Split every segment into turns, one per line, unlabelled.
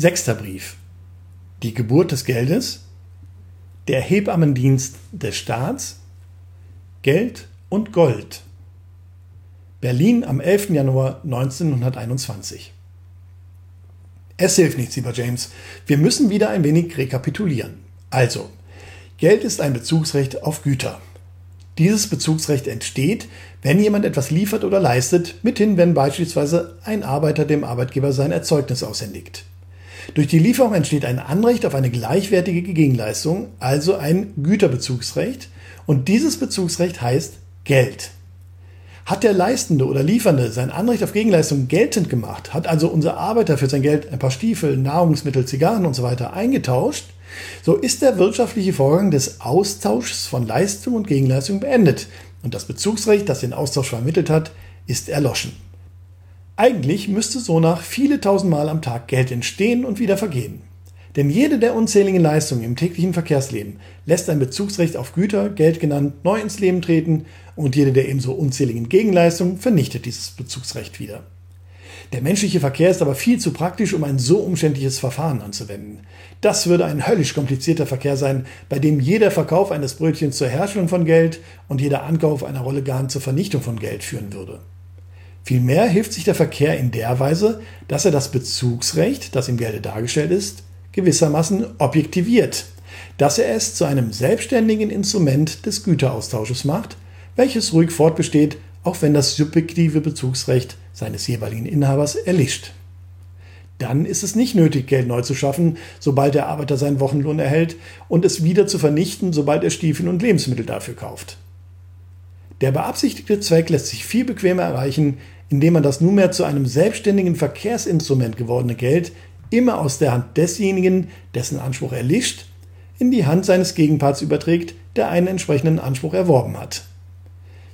Sechster Brief. Die Geburt des Geldes, der Hebammendienst des Staats, Geld und Gold. Berlin am 11. Januar 1921. Es hilft nichts, lieber James. Wir müssen wieder ein wenig rekapitulieren. Also, Geld ist ein Bezugsrecht auf Güter. Dieses Bezugsrecht entsteht, wenn jemand etwas liefert oder leistet, mithin wenn beispielsweise ein Arbeiter dem Arbeitgeber sein Erzeugnis aushändigt. Durch die Lieferung entsteht ein Anrecht auf eine gleichwertige Gegenleistung, also ein Güterbezugsrecht, und dieses Bezugsrecht heißt Geld. Hat der Leistende oder Liefernde sein Anrecht auf Gegenleistung geltend gemacht, hat also unser Arbeiter für sein Geld ein paar Stiefel, Nahrungsmittel, Zigarren usw. So eingetauscht, so ist der wirtschaftliche Vorgang des Austauschs von Leistung und Gegenleistung beendet und das Bezugsrecht, das den Austausch vermittelt hat, ist erloschen. Eigentlich müsste so nach viele tausendmal am Tag Geld entstehen und wieder vergehen. Denn jede der unzähligen Leistungen im täglichen Verkehrsleben lässt ein Bezugsrecht auf Güter, Geld genannt, neu ins Leben treten und jede der ebenso unzähligen Gegenleistungen vernichtet dieses Bezugsrecht wieder. Der menschliche Verkehr ist aber viel zu praktisch, um ein so umständliches Verfahren anzuwenden. Das würde ein höllisch komplizierter Verkehr sein, bei dem jeder Verkauf eines Brötchens zur Herstellung von Geld und jeder Ankauf einer Rolle Garn zur Vernichtung von Geld führen würde. Vielmehr hilft sich der Verkehr in der Weise, dass er das Bezugsrecht, das im Gelde dargestellt ist, gewissermaßen objektiviert, dass er es zu einem selbstständigen Instrument des Güteraustausches macht, welches ruhig fortbesteht, auch wenn das subjektive Bezugsrecht seines jeweiligen Inhabers erlischt. Dann ist es nicht nötig, Geld neu zu schaffen, sobald der Arbeiter seinen Wochenlohn erhält, und es wieder zu vernichten, sobald er Stiefel und Lebensmittel dafür kauft. Der beabsichtigte Zweck lässt sich viel bequemer erreichen, indem man das nunmehr zu einem selbstständigen Verkehrsinstrument gewordene Geld immer aus der Hand desjenigen, dessen Anspruch erlischt, in die Hand seines Gegenparts überträgt, der einen entsprechenden Anspruch erworben hat.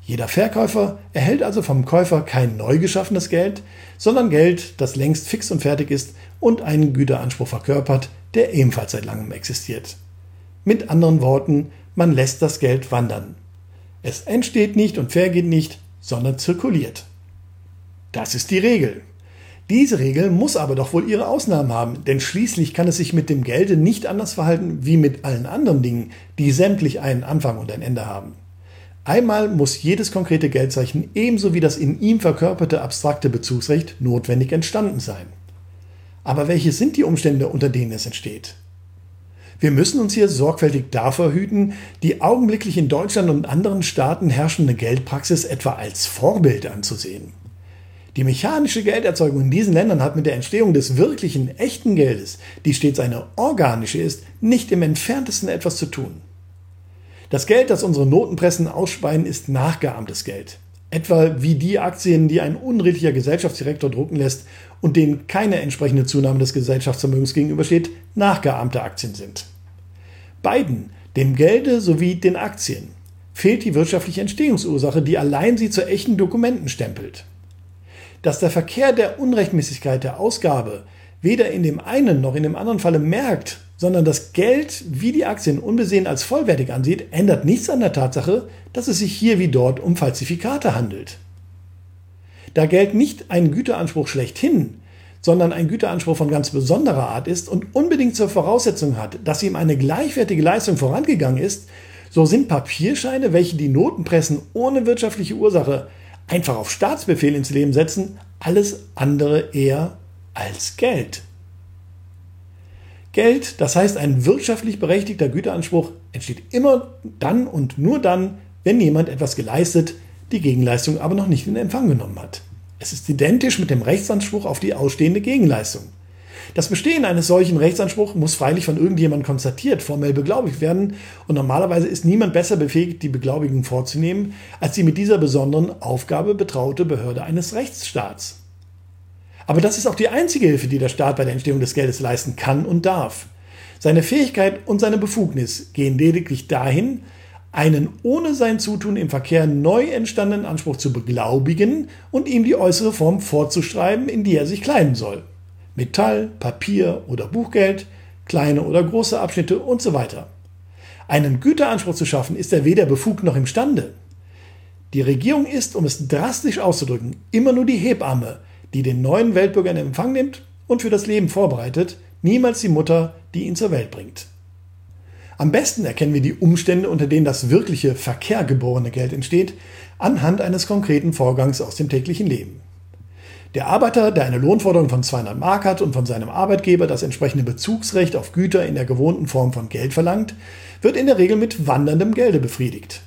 Jeder Verkäufer erhält also vom Käufer kein neu geschaffenes Geld, sondern Geld, das längst fix und fertig ist und einen Güteranspruch verkörpert, der ebenfalls seit langem existiert. Mit anderen Worten, man lässt das Geld wandern. Es entsteht nicht und vergeht nicht, sondern zirkuliert. Das ist die Regel. Diese Regel muss aber doch wohl ihre Ausnahmen haben, denn schließlich kann es sich mit dem Gelde nicht anders verhalten wie mit allen anderen Dingen, die sämtlich einen Anfang und ein Ende haben. Einmal muss jedes konkrete Geldzeichen ebenso wie das in ihm verkörperte abstrakte Bezugsrecht notwendig entstanden sein. Aber welche sind die Umstände, unter denen es entsteht? Wir müssen uns hier sorgfältig davor hüten, die augenblicklich in Deutschland und anderen Staaten herrschende Geldpraxis etwa als Vorbild anzusehen. Die mechanische Gelderzeugung in diesen Ländern hat mit der Entstehung des wirklichen, echten Geldes, die stets eine organische ist, nicht im entferntesten etwas zu tun. Das Geld, das unsere Notenpressen ausspeien, ist nachgeahmtes Geld. Etwa wie die Aktien, die ein unredlicher Gesellschaftsdirektor drucken lässt und denen keine entsprechende Zunahme des Gesellschaftsvermögens gegenübersteht, nachgeahmte Aktien sind. Beiden, dem Gelde sowie den Aktien, fehlt die wirtschaftliche Entstehungsursache, die allein sie zu echten Dokumenten stempelt. Dass der Verkehr der Unrechtmäßigkeit der Ausgabe weder in dem einen noch in dem anderen Falle merkt, sondern das Geld wie die Aktien unbesehen als vollwertig ansieht, ändert nichts an der Tatsache, dass es sich hier wie dort um Falsifikate handelt. Da Geld nicht ein Güteranspruch schlechthin, sondern ein Güteranspruch von ganz besonderer Art ist und unbedingt zur Voraussetzung hat, dass ihm eine gleichwertige Leistung vorangegangen ist, so sind Papierscheine, welche die Notenpressen ohne wirtschaftliche Ursache einfach auf Staatsbefehl ins Leben setzen, alles andere eher als Geld. Geld, das heißt ein wirtschaftlich berechtigter Güteranspruch, entsteht immer dann und nur dann, wenn jemand etwas geleistet, die Gegenleistung aber noch nicht in Empfang genommen hat. Es ist identisch mit dem Rechtsanspruch auf die ausstehende Gegenleistung. Das Bestehen eines solchen Rechtsanspruchs muss freilich von irgendjemandem konstatiert, formell beglaubigt werden und normalerweise ist niemand besser befähigt, die Beglaubigung vorzunehmen, als die mit dieser besonderen Aufgabe betraute Behörde eines Rechtsstaats. Aber das ist auch die einzige Hilfe, die der Staat bei der Entstehung des Geldes leisten kann und darf. Seine Fähigkeit und seine Befugnis gehen lediglich dahin, einen ohne sein Zutun im Verkehr neu entstandenen Anspruch zu beglaubigen und ihm die äußere Form vorzuschreiben, in die er sich kleiden soll. Metall, Papier oder Buchgeld, kleine oder große Abschnitte und so weiter. Einen Güteranspruch zu schaffen, ist er weder befugt noch imstande. Die Regierung ist, um es drastisch auszudrücken, immer nur die Hebamme, die den neuen Weltbürger in Empfang nimmt und für das Leben vorbereitet, niemals die Mutter, die ihn zur Welt bringt. Am besten erkennen wir die Umstände, unter denen das wirkliche verkehrgeborene Geld entsteht, anhand eines konkreten Vorgangs aus dem täglichen Leben. Der Arbeiter, der eine Lohnforderung von 200 Mark hat und von seinem Arbeitgeber das entsprechende Bezugsrecht auf Güter in der gewohnten Form von Geld verlangt, wird in der Regel mit wanderndem Gelde befriedigt.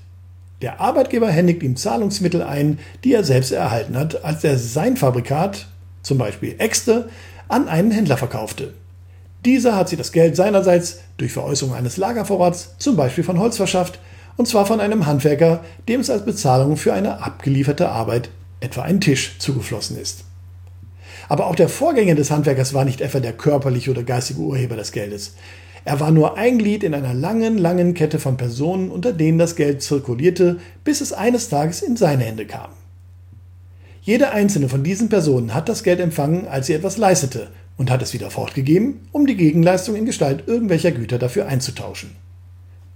Der Arbeitgeber händigt ihm Zahlungsmittel ein, die er selbst erhalten hat, als er sein Fabrikat, zum Beispiel Äxte, an einen Händler verkaufte. Dieser hat sich das Geld seinerseits durch Veräußerung eines Lagervorrats, zum Beispiel von Holz, verschafft, und zwar von einem Handwerker, dem es als Bezahlung für eine abgelieferte Arbeit, etwa ein Tisch, zugeflossen ist. Aber auch der Vorgänger des Handwerkers war nicht etwa der körperliche oder geistige Urheber des Geldes. Er war nur ein Glied in einer langen, langen Kette von Personen, unter denen das Geld zirkulierte, bis es eines Tages in seine Hände kam. Jede einzelne von diesen Personen hat das Geld empfangen, als sie etwas leistete, und hat es wieder fortgegeben, um die Gegenleistung in Gestalt irgendwelcher Güter dafür einzutauschen.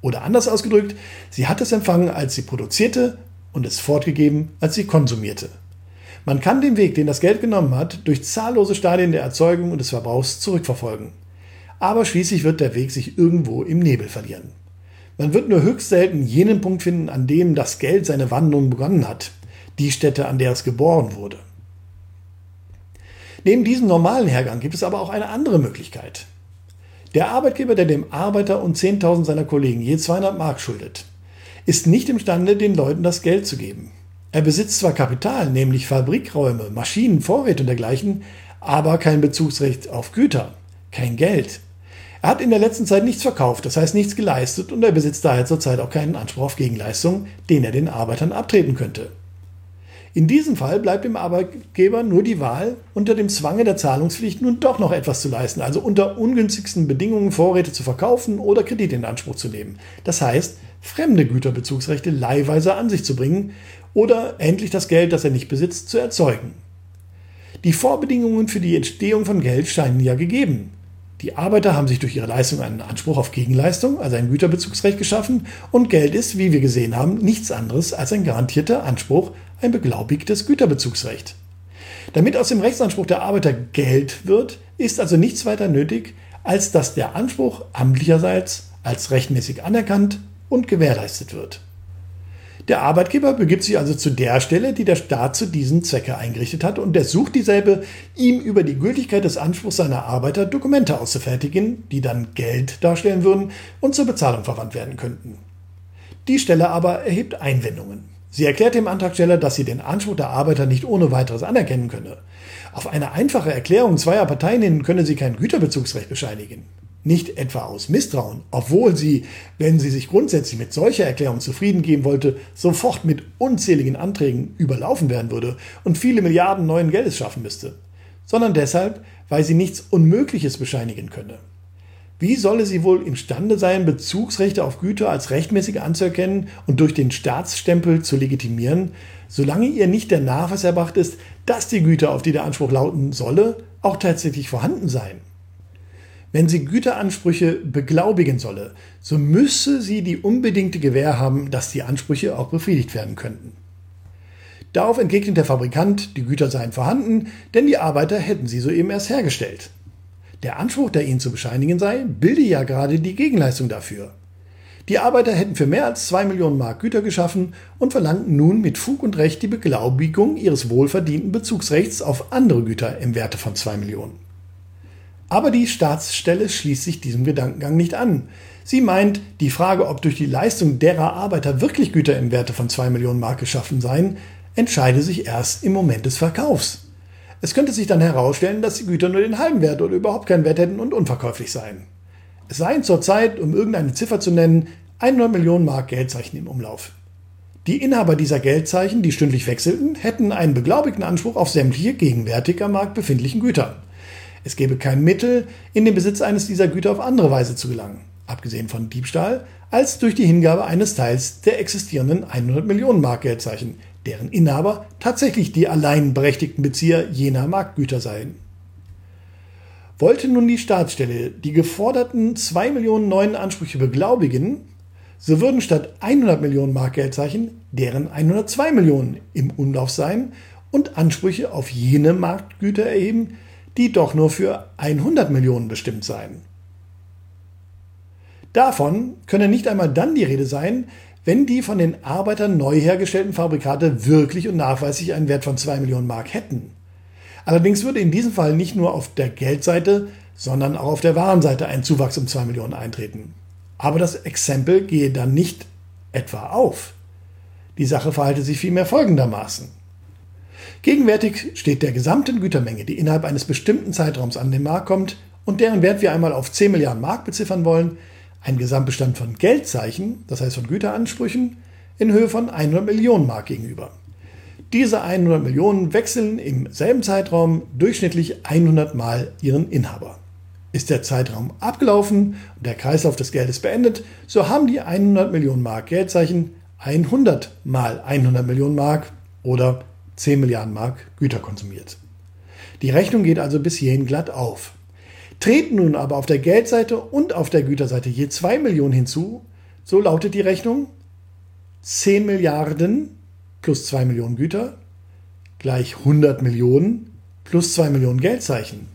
Oder anders ausgedrückt, sie hat es empfangen, als sie produzierte und es fortgegeben, als sie konsumierte. Man kann den Weg, den das Geld genommen hat, durch zahllose Stadien der Erzeugung und des Verbrauchs zurückverfolgen. Aber schließlich wird der Weg sich irgendwo im Nebel verlieren. Man wird nur höchst selten jenen Punkt finden, an dem das Geld seine Wandlung begonnen hat, die Stätte, an der es geboren wurde. Neben diesem normalen Hergang gibt es aber auch eine andere Möglichkeit. Der Arbeitgeber, der dem Arbeiter und 10.000 seiner Kollegen je 200 Mark schuldet, ist nicht imstande, den Leuten das Geld zu geben. Er besitzt zwar Kapital, nämlich Fabrikräume, Maschinen, Vorräte und dergleichen, aber kein Bezugsrecht auf Güter, kein Geld. Er hat in der letzten Zeit nichts verkauft, das heißt nichts geleistet und er besitzt daher zurzeit auch keinen Anspruch auf Gegenleistung, den er den Arbeitern abtreten könnte. In diesem Fall bleibt dem Arbeitgeber nur die Wahl, unter dem Zwange der Zahlungspflicht nun doch noch etwas zu leisten, also unter ungünstigsten Bedingungen Vorräte zu verkaufen oder Kredite in Anspruch zu nehmen. Das heißt, fremde Güterbezugsrechte leihweise an sich zu bringen oder endlich das Geld, das er nicht besitzt, zu erzeugen. Die Vorbedingungen für die Entstehung von Geld scheinen ja gegeben. Die Arbeiter haben sich durch ihre Leistung einen Anspruch auf Gegenleistung, also ein Güterbezugsrecht geschaffen, und Geld ist, wie wir gesehen haben, nichts anderes als ein garantierter Anspruch, ein beglaubigtes Güterbezugsrecht. Damit aus dem Rechtsanspruch der Arbeiter Geld wird, ist also nichts weiter nötig, als dass der Anspruch amtlicherseits als rechtmäßig anerkannt und gewährleistet wird. Der Arbeitgeber begibt sich also zu der Stelle, die der Staat zu diesem Zwecke eingerichtet hat und er sucht dieselbe, ihm über die Gültigkeit des Anspruchs seiner Arbeiter Dokumente auszufertigen, die dann Geld darstellen würden und zur Bezahlung verwandt werden könnten. Die Stelle aber erhebt Einwendungen. Sie erklärt dem Antragsteller, dass sie den Anspruch der Arbeiter nicht ohne weiteres anerkennen könne. Auf eine einfache Erklärung zweier Parteien hin könne sie kein Güterbezugsrecht bescheinigen. Nicht etwa aus Misstrauen, obwohl sie, wenn sie sich grundsätzlich mit solcher Erklärung zufrieden geben wollte, sofort mit unzähligen Anträgen überlaufen werden würde und viele Milliarden neuen Geldes schaffen müsste, sondern deshalb, weil sie nichts Unmögliches bescheinigen könne. Wie solle sie wohl imstande sein, Bezugsrechte auf Güter als rechtmäßig anzuerkennen und durch den Staatsstempel zu legitimieren, solange ihr nicht der Nachweis erbracht ist, dass die Güter, auf die der Anspruch lauten solle, auch tatsächlich vorhanden seien? Wenn sie Güteransprüche beglaubigen solle, so müsse sie die unbedingte Gewähr haben, dass die Ansprüche auch befriedigt werden könnten. Darauf entgegnet der Fabrikant, die Güter seien vorhanden, denn die Arbeiter hätten sie soeben erst hergestellt. Der Anspruch, der ihnen zu bescheinigen sei, bilde ja gerade die Gegenleistung dafür. Die Arbeiter hätten für mehr als zwei Millionen Mark Güter geschaffen und verlangten nun mit Fug und Recht die Beglaubigung ihres wohlverdienten Bezugsrechts auf andere Güter im Werte von zwei Millionen. Aber die Staatsstelle schließt sich diesem Gedankengang nicht an. Sie meint, die Frage, ob durch die Leistung derer Arbeiter wirklich Güter im Werte von 2 Millionen Mark geschaffen seien, entscheide sich erst im Moment des Verkaufs. Es könnte sich dann herausstellen, dass die Güter nur den halben Wert oder überhaupt keinen Wert hätten und unverkäuflich seien. Es seien zurzeit, um irgendeine Ziffer zu nennen, 100 Millionen Mark Geldzeichen im Umlauf. Die Inhaber dieser Geldzeichen, die stündlich wechselten, hätten einen beglaubigten Anspruch auf sämtliche gegenwärtig am Markt befindlichen Güter. Es gäbe kein Mittel, in den Besitz eines dieser Güter auf andere Weise zu gelangen, abgesehen von Diebstahl, als durch die Hingabe eines Teils der existierenden 100 Millionen Mark Geldzeichen, deren Inhaber tatsächlich die allein berechtigten Bezieher jener Marktgüter seien. Wollte nun die Staatsstelle die geforderten 2 Millionen neuen Ansprüche beglaubigen, so würden statt 100 Millionen Mark Geldzeichen deren 102 Millionen im Umlauf sein und Ansprüche auf jene Marktgüter erheben, die doch nur für 100 Millionen bestimmt seien. Davon könne nicht einmal dann die Rede sein, wenn die von den Arbeitern neu hergestellten Fabrikate wirklich und nachweislich einen Wert von 2 Millionen Mark hätten. Allerdings würde in diesem Fall nicht nur auf der Geldseite, sondern auch auf der Warenseite ein Zuwachs um 2 Millionen eintreten. Aber das Exempel gehe dann nicht etwa auf. Die Sache verhalte sich vielmehr folgendermaßen. Gegenwärtig steht der gesamten Gütermenge, die innerhalb eines bestimmten Zeitraums an den Markt kommt und deren Wert wir einmal auf 10 Milliarden Mark beziffern wollen, ein Gesamtbestand von Geldzeichen, das heißt von Güteransprüchen, in Höhe von 100 Millionen Mark gegenüber. Diese 100 Millionen wechseln im selben Zeitraum durchschnittlich 100 Mal ihren Inhaber. Ist der Zeitraum abgelaufen und der Kreislauf des Geldes beendet, so haben die 100 Millionen Mark Geldzeichen 100 mal 100 Millionen Mark oder 10 Milliarden Mark Güter konsumiert. Die Rechnung geht also bis hierhin glatt auf. Treten nun aber auf der Geldseite und auf der Güterseite je 2 Millionen hinzu, so lautet die Rechnung 10 Milliarden plus 2 Millionen Güter gleich 100 Millionen plus 2 Millionen Geldzeichen.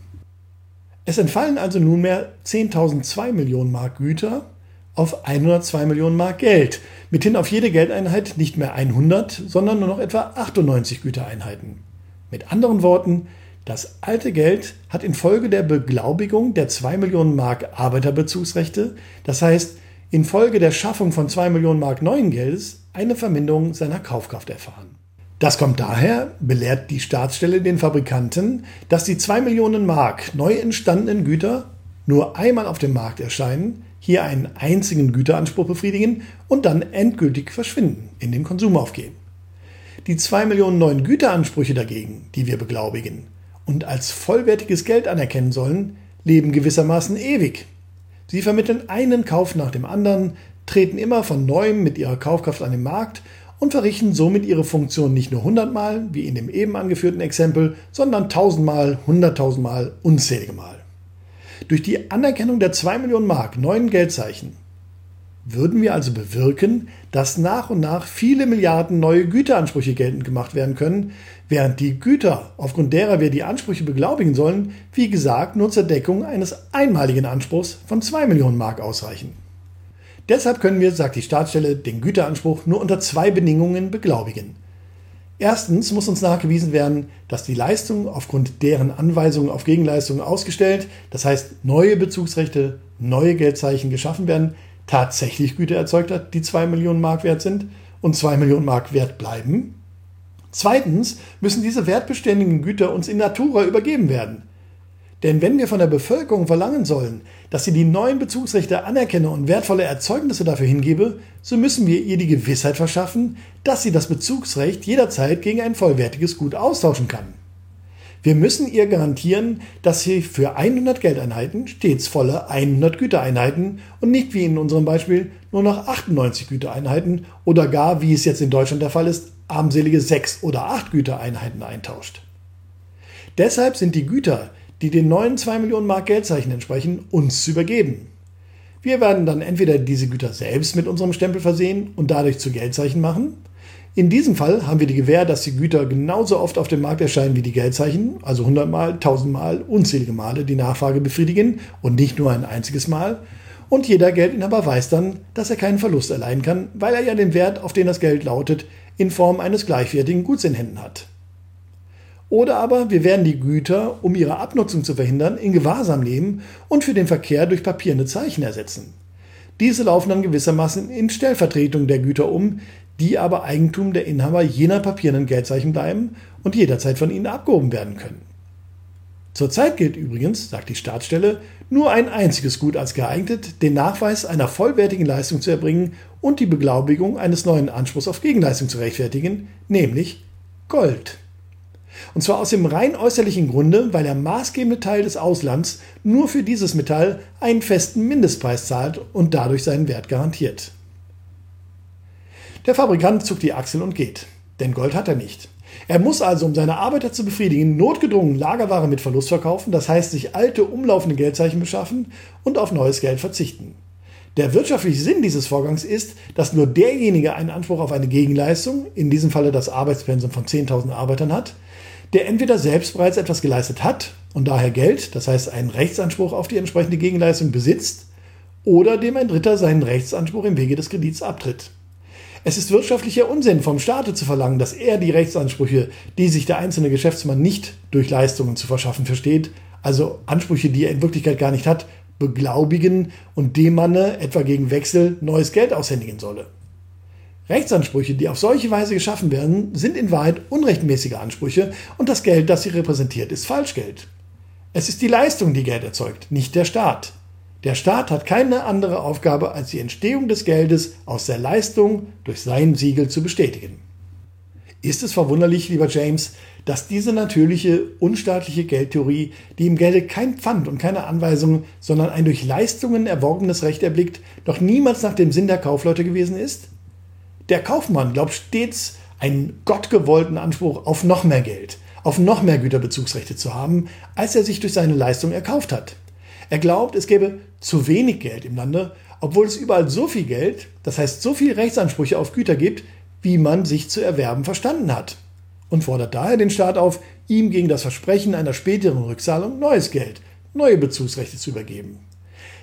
Es entfallen also nunmehr 10.002 Millionen Mark Güter auf 102 Millionen Mark Geld. Mithin auf jede Geldeinheit nicht mehr 100, sondern nur noch etwa 98 Gütereinheiten. Mit anderen Worten, das alte Geld hat infolge der Beglaubigung der 2 Millionen Mark Arbeiterbezugsrechte, das heißt infolge der Schaffung von 2 Millionen Mark neuen Geldes, eine Verminderung seiner Kaufkraft erfahren. Das kommt daher, belehrt die Staatsstelle den Fabrikanten, dass die 2 Millionen Mark neu entstandenen Güter nur einmal auf dem Markt erscheinen, hier einen einzigen Güteranspruch befriedigen und dann endgültig verschwinden, in den Konsum aufgehen. Die 2 Millionen neuen Güteransprüche dagegen, die wir beglaubigen und als vollwertiges Geld anerkennen sollen, leben gewissermaßen ewig. Sie vermitteln einen Kauf nach dem anderen, treten immer von neuem mit ihrer Kaufkraft an den Markt und verrichten somit ihre Funktion nicht nur hundertmal, wie in dem eben angeführten Exempel, sondern tausendmal, hunderttausendmal, unzählige Mal. Durch die Anerkennung der 2 Millionen Mark neuen Geldzeichen würden wir also bewirken, dass nach und nach viele Milliarden neue Güteransprüche geltend gemacht werden können, während die Güter, aufgrund derer wir die Ansprüche beglaubigen sollen, wie gesagt, nur zur Deckung eines einmaligen Anspruchs von 2 Millionen Mark ausreichen. Deshalb können wir, sagt die Staatsstelle, den Güteranspruch nur unter zwei Bedingungen beglaubigen. Erstens muss uns nachgewiesen werden, dass die Leistung aufgrund deren Anweisungen auf Gegenleistungen ausgestellt, das heißt neue Bezugsrechte, neue Geldzeichen geschaffen werden, tatsächlich Güter erzeugt hat, die 2 Millionen Mark wert sind und 2 Millionen Mark wert bleiben. Zweitens müssen diese wertbeständigen Güter uns in Natura übergeben werden. Denn wenn wir von der Bevölkerung verlangen sollen, dass sie die neuen Bezugsrechte anerkenne und wertvolle Erzeugnisse dafür hingebe, so müssen wir ihr die Gewissheit verschaffen, dass sie das Bezugsrecht jederzeit gegen ein vollwertiges Gut austauschen kann. Wir müssen ihr garantieren, dass sie für 100 Geldeinheiten stets volle 100 Gütereinheiten und nicht wie in unserem Beispiel nur noch 98 Gütereinheiten oder gar, wie es jetzt in Deutschland der Fall ist, armselige 6 oder 8 Gütereinheiten eintauscht. Deshalb sind die Güter, die den neuen 2 Millionen Mark Geldzeichen entsprechen, uns zu übergeben. Wir werden dann entweder diese Güter selbst mit unserem Stempel versehen und dadurch zu Geldzeichen machen. In diesem Fall haben wir die Gewähr, dass die Güter genauso oft auf dem Markt erscheinen wie die Geldzeichen, also 100 Mal, 1000 Mal, unzählige Male die Nachfrage befriedigen und nicht nur ein einziges Mal. Und jeder Geldinhaber weiß dann, dass er keinen Verlust erleiden kann, weil er ja den Wert, auf den das Geld lautet, in Form eines gleichwertigen Guts in Händen hat. Oder aber wir werden die Güter, um ihre Abnutzung zu verhindern, in Gewahrsam nehmen und für den Verkehr durch papierne Zeichen ersetzen. Diese laufen dann gewissermaßen in Stellvertretung der Güter um, die aber Eigentum der Inhaber jener papierenden Geldzeichen bleiben und jederzeit von ihnen abgehoben werden können. Zurzeit gilt übrigens, sagt die Staatsstelle, nur ein einziges Gut als geeignet, den Nachweis einer vollwertigen Leistung zu erbringen und die Beglaubigung eines neuen Anspruchs auf Gegenleistung zu rechtfertigen, nämlich Gold. Und zwar aus dem rein äußerlichen Grunde, weil der maßgebende Teil des Auslands nur für dieses Metall einen festen Mindestpreis zahlt und dadurch seinen Wert garantiert. Der Fabrikant zuckt die Achsel und geht, denn Gold hat er nicht. Er muss also, um seine Arbeiter zu befriedigen, notgedrungen Lagerware mit Verlust verkaufen, das heißt sich alte umlaufende Geldzeichen beschaffen und auf neues Geld verzichten. Der wirtschaftliche Sinn dieses Vorgangs ist, dass nur derjenige einen Anspruch auf eine Gegenleistung, in diesem Falle das Arbeitspensum von 10.000 Arbeitern hat, der entweder selbst bereits etwas geleistet hat und daher Geld, das heißt einen Rechtsanspruch auf die entsprechende Gegenleistung besitzt, oder dem ein Dritter seinen Rechtsanspruch im Wege des Kredits abtritt. Es ist wirtschaftlicher Unsinn, vom Staate zu verlangen, dass er die Rechtsansprüche, die sich der einzelne Geschäftsmann nicht durch Leistungen zu verschaffen versteht, also Ansprüche, die er in Wirklichkeit gar nicht hat, beglaubigen und dem Manne etwa gegen Wechsel neues Geld aushändigen solle. Rechtsansprüche, die auf solche Weise geschaffen werden, sind in Wahrheit unrechtmäßige Ansprüche und das Geld, das sie repräsentiert, ist Falschgeld. Es ist die Leistung, die Geld erzeugt, nicht der Staat. Der Staat hat keine andere Aufgabe, als die Entstehung des Geldes aus der Leistung durch sein Siegel zu bestätigen. Ist es verwunderlich, lieber James, dass diese natürliche, unstaatliche Geldtheorie, die im Gelde kein Pfand und keine Anweisung, sondern ein durch Leistungen erworbenes Recht erblickt, doch niemals nach dem Sinn der Kaufleute gewesen ist? Der Kaufmann glaubt stets, einen gottgewollten Anspruch auf noch mehr Geld, auf noch mehr Güterbezugsrechte zu haben, als er sich durch seine Leistung erkauft hat. Er glaubt, es gäbe zu wenig Geld im Lande, obwohl es überall so viel Geld, das heißt so viele Rechtsansprüche auf Güter gibt, wie man sich zu erwerben verstanden hat. Und fordert daher den Staat auf, ihm gegen das Versprechen einer späteren Rückzahlung neues Geld, neue Bezugsrechte zu übergeben.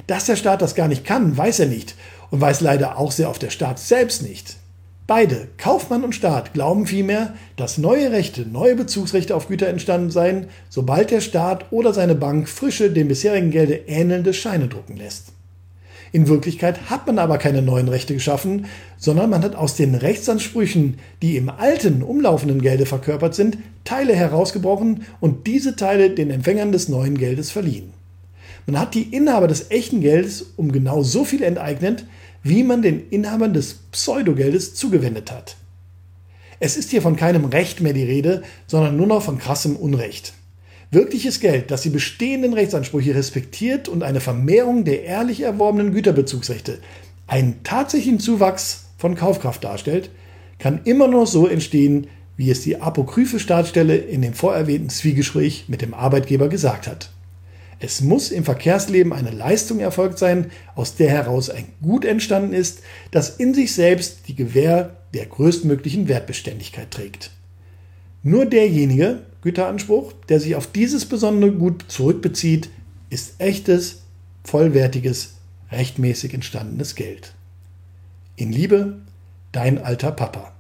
Dass der Staat das gar nicht kann, weiß er nicht und weiß leider auch sehr oft der Staat selbst nicht. Beide, Kaufmann und Staat, glauben vielmehr, dass neue Rechte, neue Bezugsrechte auf Güter entstanden seien, sobald der Staat oder seine Bank frische, dem bisherigen Gelde ähnelnde Scheine drucken lässt. In Wirklichkeit hat man aber keine neuen Rechte geschaffen, sondern man hat aus den Rechtsansprüchen, die im alten, umlaufenden Gelde verkörpert sind, Teile herausgebrochen und diese Teile den Empfängern des neuen Geldes verliehen. Man hat die Inhaber des echten Geldes um genau so viel enteignet, wie man den Inhabern des Pseudogeldes zugewendet hat. Es ist hier von keinem Recht mehr die Rede, sondern nur noch von krassem Unrecht. Wirkliches Geld, das die bestehenden Rechtsansprüche respektiert und eine Vermehrung der ehrlich erworbenen Güterbezugsrechte, einen tatsächlichen Zuwachs von Kaufkraft darstellt, kann immer noch so entstehen, wie es die apokryphe Staatsstelle in dem vorerwähnten Zwiegespräch mit dem Arbeitgeber gesagt hat. Es muss im Verkehrsleben eine Leistung erfolgt sein, aus der heraus ein Gut entstanden ist, das in sich selbst die Gewähr der größtmöglichen Wertbeständigkeit trägt. Nur derjenige Güteranspruch, der sich auf dieses besondere Gut zurückbezieht, ist echtes, vollwertiges, rechtmäßig entstandenes Geld. In Liebe, dein alter Papa.